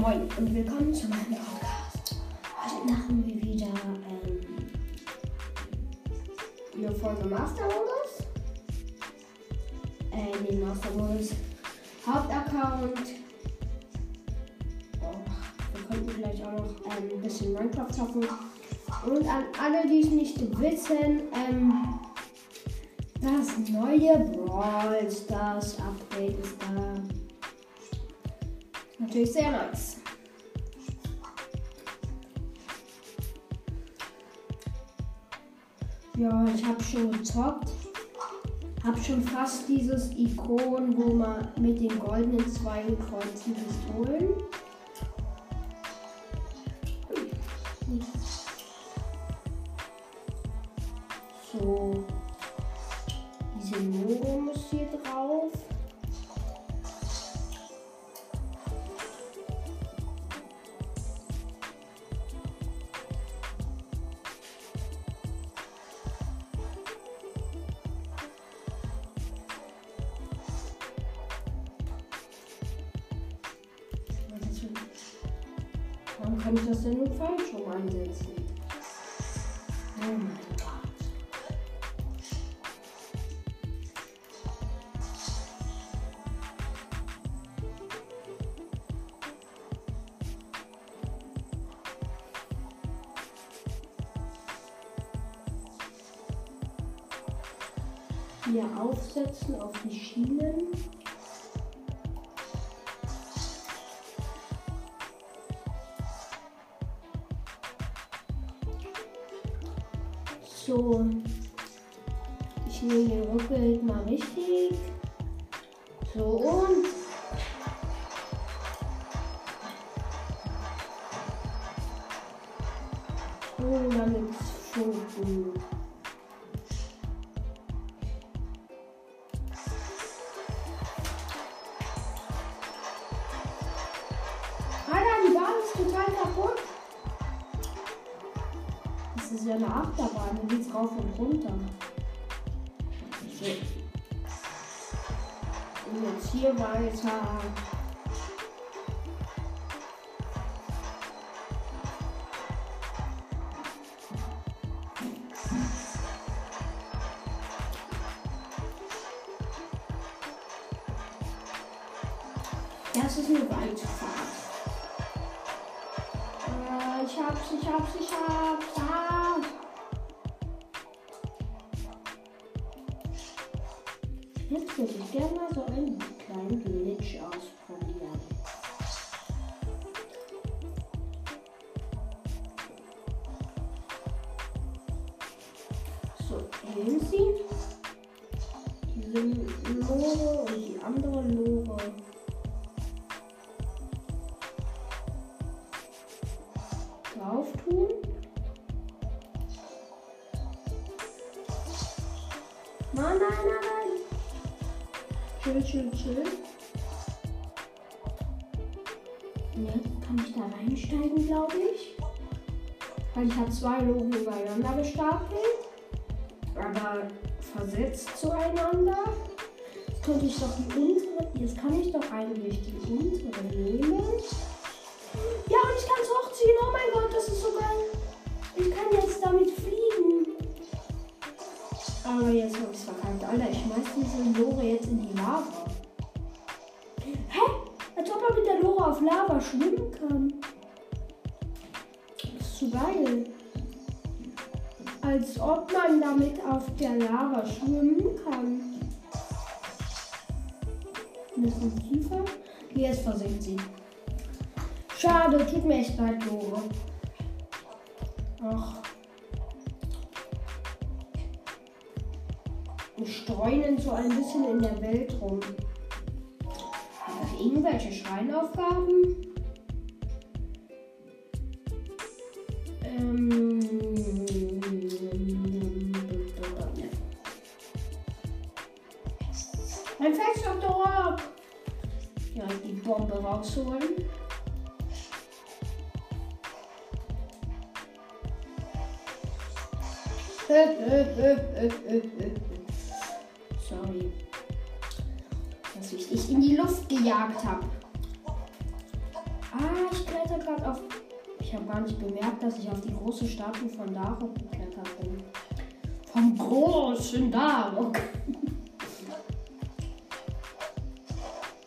moin und willkommen zu meinem Podcast. Heute machen wir wieder ähm, eine Folge Master Modus. Äh, den Master Modus Hauptaccount. Oh, wir könnten gleich auch noch ähm, ein bisschen Minecraft zocken. Und an alle, die es nicht wissen, ähm, das neue Brawl Stars Update ist da. Natürlich sehr nice. Ja, ich habe schon gezockt. Hab schon fast dieses Ikon, wo man mit den goldenen zwei gekreuzen Pistolen. Kann ich das denn nun falsch rum einsetzen? Oh mein Gott. Hier aufsetzen auf die Schienen. So. Ich nehme den Rückbild mal richtig. So. Und runter. So. Und jetzt hier weiter. Diese Lore und die andere Lore. drauf tun. Nein, nein, nein, nein. Chill, chill, chill. Jetzt kann ich da reinsteigen, glaube ich. Weil ich habe zwei Logen übereinander gestapelt. Aber versetzt zueinander. Jetzt könnte ich doch die untere. Jetzt kann ich doch eigentlich die untere nehmen. Ja, und ich kann es hochziehen. Oh mein Gott, das ist so geil. Ich kann jetzt damit fliegen. Aber jetzt habe ich es verkackt. Alter, ich schmeiß diese Lore jetzt in die Lava. Hä? Als ob man mit der Lore auf Lava schwimmen kann. Das ist zu geil. Als ob man damit auf der Lava schwimmen kann. Ein bisschen tiefer. Jetzt versinkt sie. Schade, tut mir echt leid, Lore. Ach. Wir streunen so ein bisschen in der Welt rum. Irgendwelche Schreinaufgaben? Ähm. Rausholen. Sorry. Dass ich dich in die Luft gejagt habe. Ah, ich kletter gerade auf. Ich habe gar nicht bemerkt, dass ich auf die große Statue von Daruk geklettert bin. Vom großen Daruk.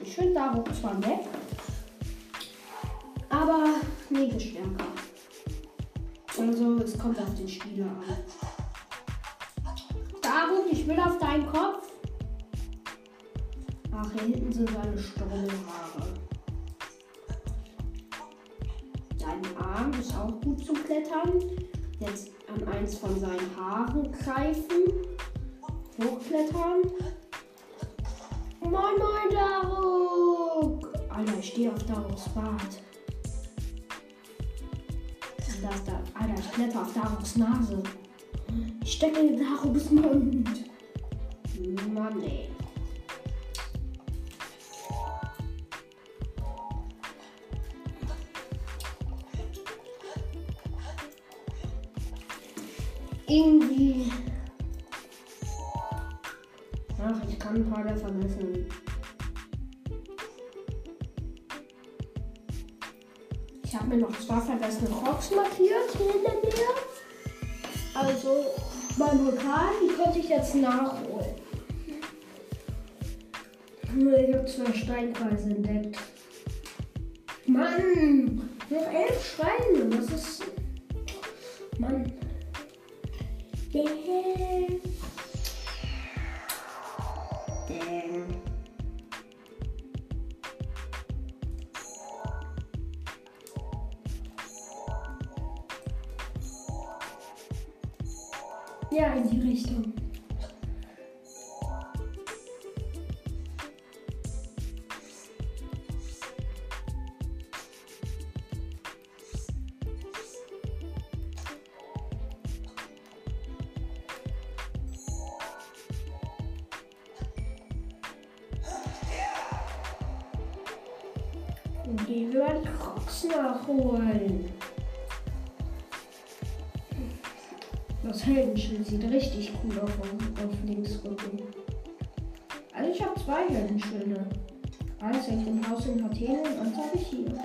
Ich finde Daruk zwar nett, aber nie stärker. Also, es kommt auf den Spieler an. Daruk, ich will auf deinen Kopf. Ach, hier hinten sind seine Stollenhaare. Dein Arm ist auch gut zum Klettern. Jetzt an eins von seinen Haaren greifen. Hochklettern. Moin, moin, Daruk! Alter, ich stehe auf Daruks Bart. Ist da. Alter, ich kletter auf Daruks Nase. Ich stecke in Daruks Mund. Mann, ey. Irgendwie. Ach, ich kann ein paar der vergessen. Habe mir noch zwei vergessene Rocks markiert hier in der Nähe. Also mein Vulkan, die konnte ich jetzt nachholen. Nur ich habe zwei Steinkreise entdeckt. Mann, noch elf Schreine. Das ist. Ja, in die Richtung. Gehen wir mal Crocs nachholen. Das Heldenschild sieht richtig cool auf, auf Linksrücken. Also ich habe zwei Heldenschilde. Eins hängt im Haus in Athene und eins habe ich hier.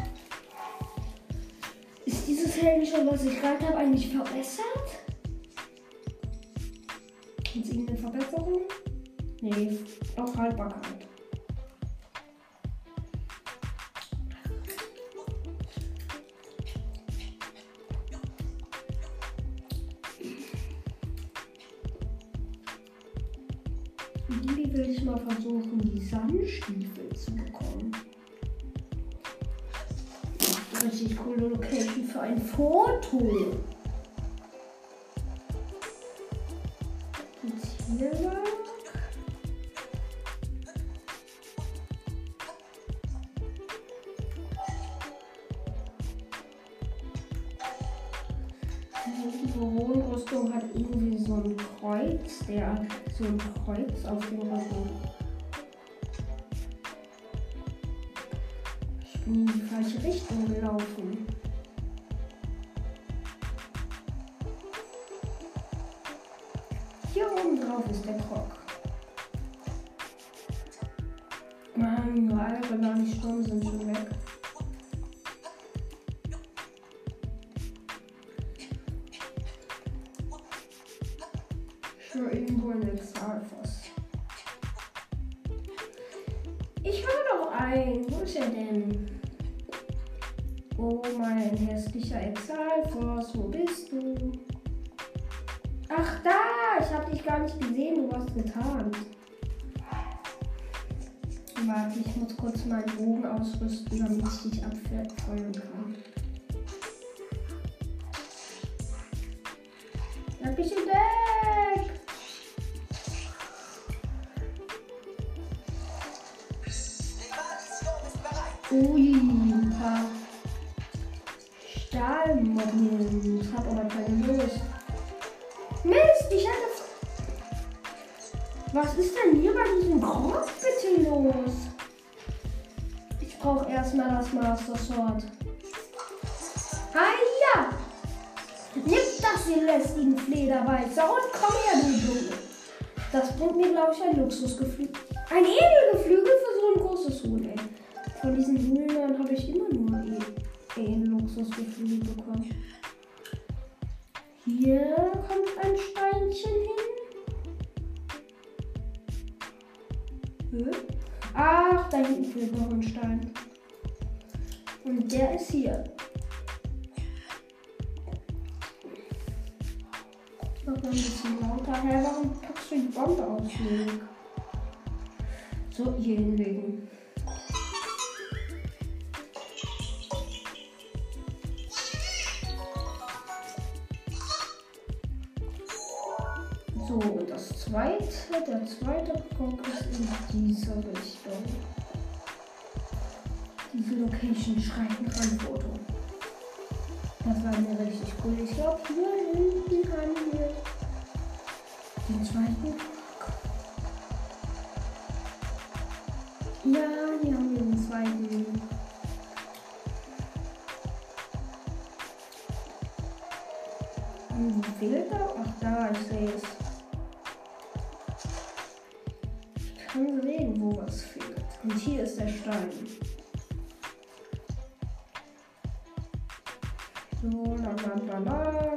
Ist dieses Heldenschild, was ich gerade habe, eigentlich verbessert? Gibt es irgendeine Verbesserung? Nee, auf Haltbarkeit. Will ich mal versuchen, die Sandstiefel zu bekommen. Richtig coole Location für ein Foto. Jetzt hier lang. Die Wohnrüstung hat irgendwie so ein Kreuz, der so ein Kreuz auf dem in die falsche Richtung gelaufen. Ach, da! Ich habe dich gar nicht gesehen, du warst getan. Warte, ich muss kurz meinen Bogen ausrüsten, damit ich dich abfeuern kann. Erstmal das Master Sword. Ah ja! Nimm das, ihr lästigen Flederweißer, und komm her, du Junge. Das bringt mir, glaube ich, ein Luxusgeflügel. Ein Edelgeflügel für so ein großes Huhn, ey. Von diesen Hühnern habe ich immer nur Edel. Luxusgefühl bekommen. Hier kommt ein Steinchen hin. Hm? Ach, da hinten fehlt noch ein Stein. Und der ist hier. Noch ein bisschen lauter. Hä, warum packst du die Bombe aus? So, hier hinlegen. So, das zweite, der zweite Punkt ist in diese Richtung. Location schreibt noch ein Foto. Das war mir richtig cool. Ich glaube, hier hinten haben wir den zweiten Ja, la.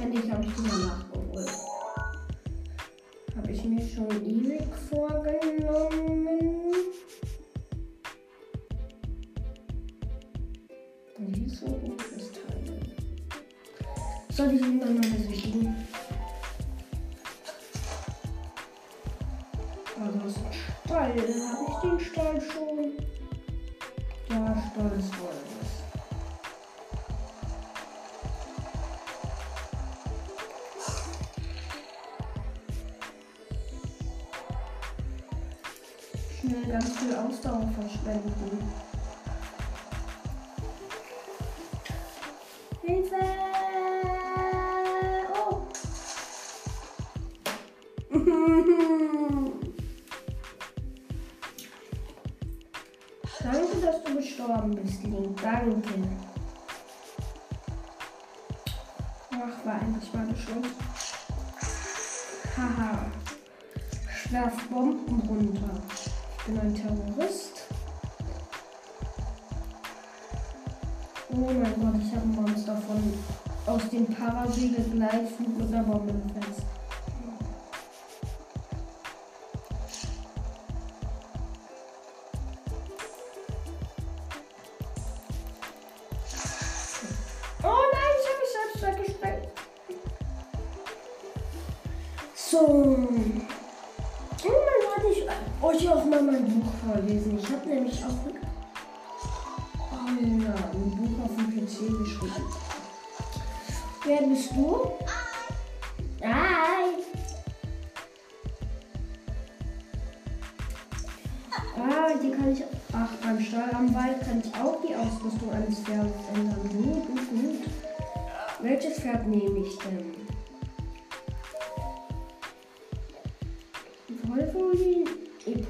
Endlich habe ich die mal nachgeholt. Habe ich mir schon ewig vorgenommen. Und hier ist so ein Kristall. Soll ich ihn dann mal besichtigen? Ja, Stall ist voll. Schnell ganz viel Ausdauer verschwenden. Gestorben bist, Link. Danke. Ach, war eigentlich mal Schluss. Haha. Ich werf Bomben runter. Ich bin ein Terrorist. Oh mein Gott, ich habe ein Monster von aus dem Parasegel Gleitflug mit einer Bombe fest. Vorlesen. Ich habe nämlich auch oh, ja, ein Buch auf dem PC geschrieben. Wer bist du? Hi. Ah, hier kann ich. Ach, beim Wald kann ich auch die Ausrüstung eines Pferdes ändern. Gut, gut, gut. Welches Pferd nehme ich denn? Wolverine,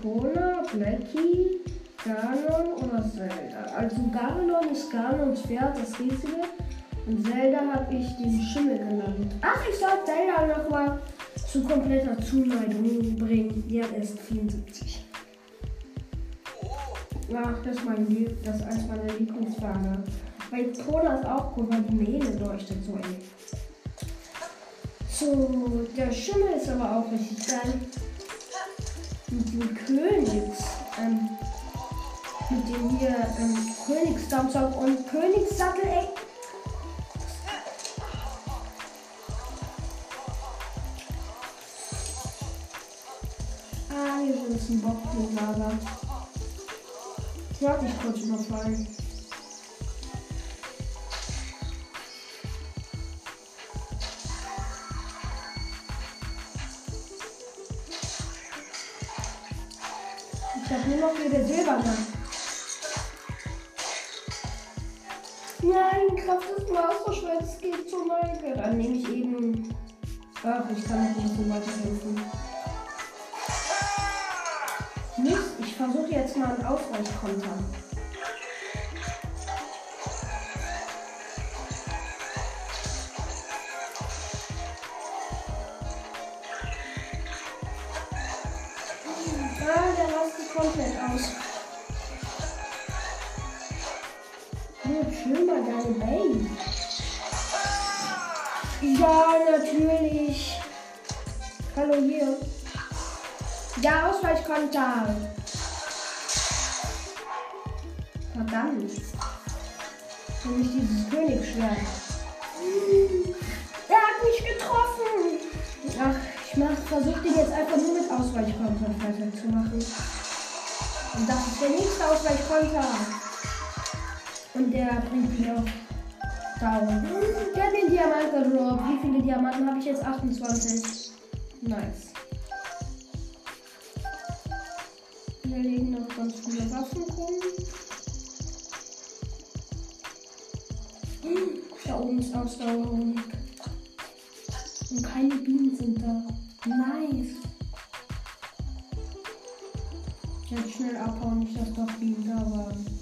Epona, Blackie, Ganon oder Zelda? Also Ganon ist Ganons Pferd, das riesige. Und Zelda habe ich den Schimmel genannt. Ach, ich soll Zelda nochmal zu kompletter Zuneigung bringen. Die hat erst 74. Ach, das ist mein Lieb, das ist eins meiner Lieblingsfarbe. Bei Cola ist auch cool, weil die Mähne leuchtet so eng. So, der Schimmel ist aber auch richtig geil. Mit dem Königs, ähm, mit dem hier ähm, Königsdampfsack und Königssattel, ey. Ah, hier ist ein Bock mit Lava. Ich hab dich kurz überfallen. Ich hab nur noch der Silberne. Nein, Kraft des Masterschwerts geht zu Neige. Dann nehme ich eben. Ach, ich kann ein bisschen weiterhelfen. Mist, ich versuche jetzt mal einen Ausweichkonter. Ja, natürlich. Hallo hier. Ja, Ausweichkonter. Verdammt. Nämlich dieses Königsschwert. Er hat mich getroffen. Ach, ich mach, versuche den jetzt einfach nur mit Ausweichkonter zu machen. Und das ist der nächste Ausweichkonter. Und der bringt mich auf down. Der hat den Diamant gedroppt. Wie viele Diamanten habe ich jetzt? 28. Nice. Wir legen noch ganz viele Waffen rum. Da oben ist Ausdauerung. Und keine Bienen sind da. Nice. Jetzt schnell abhauen, nicht dass doch Bienen da waren.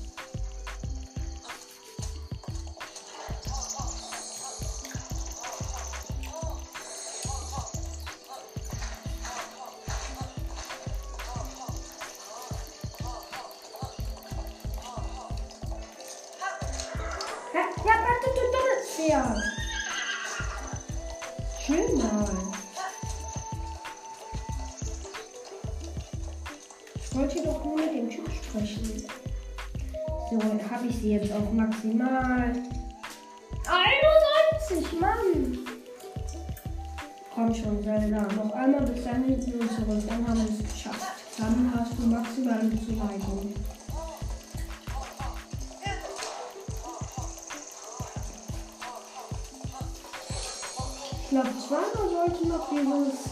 Pferd. Chill mal. Ich wollte doch nur mit dem Typ sprechen. So, dann habe ich sie jetzt auf maximal 91, Mann. Komm schon, Zelda. Noch einmal bis dann hinten und zurück. Dann haben wir es geschafft. Dann hast du maximale Zuleitung. Zweimal sollte noch dieses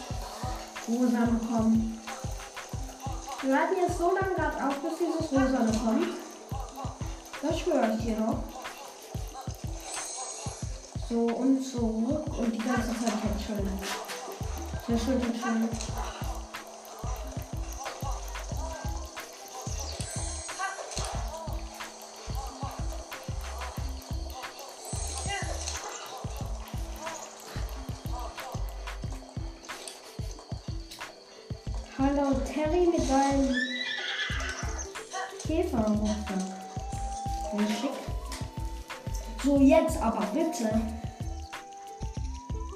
Rosane kommen. Wir warten jetzt so lange gerade auf, bis dieses Rosane kommt. Das schwöre ich dir noch. So und zurück und die ganze Zeit Headshot. Sehr schön, Headshot. Hallo Käferrucksack. Wie schick. So, jetzt aber bitte.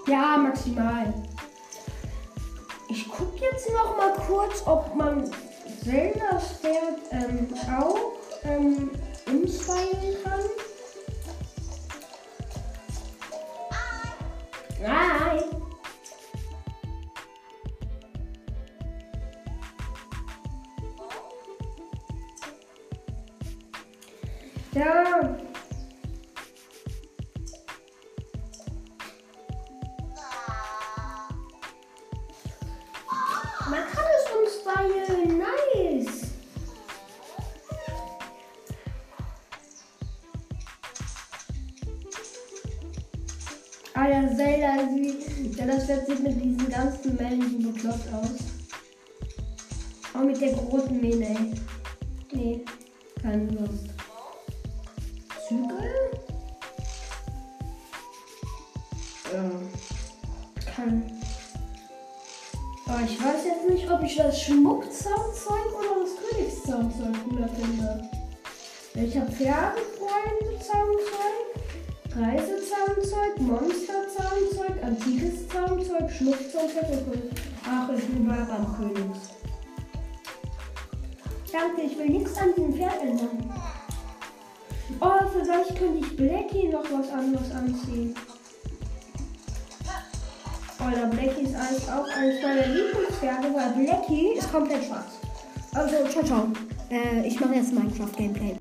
Ja, maximal. Ich gucke jetzt noch mal kurz, ob man Zeldas Pferd ähm, auch ähm, umstylen kann. Wird sieht mit diesen ganzen Männchen so bekloppt aus. Auch mit der großen Mähne. Nee, keine Lust. Zügel? Ja. Kann. Aber ich weiß jetzt nicht, ob ich das Schmuckzaumzeug oder das Königszaumzeug cooler finde. Ich habe Pferdefreunde-Zaumzeug, Reisezaumzeug, Monsterzaumzeug, antikes Zaumzeug, Schmuckzaumzeug und mal beim Königs. Danke, ich will nichts an diesem Pferd ändern. Oh, vielleicht könnte ich Blackie noch was anderes anziehen. Oder Blackie ist eigentlich auch eines meiner Lieblingspferde, weil Blackie ist komplett schwarz. Also, ciao, ciao. Äh, ich mache jetzt Minecraft-Gameplay.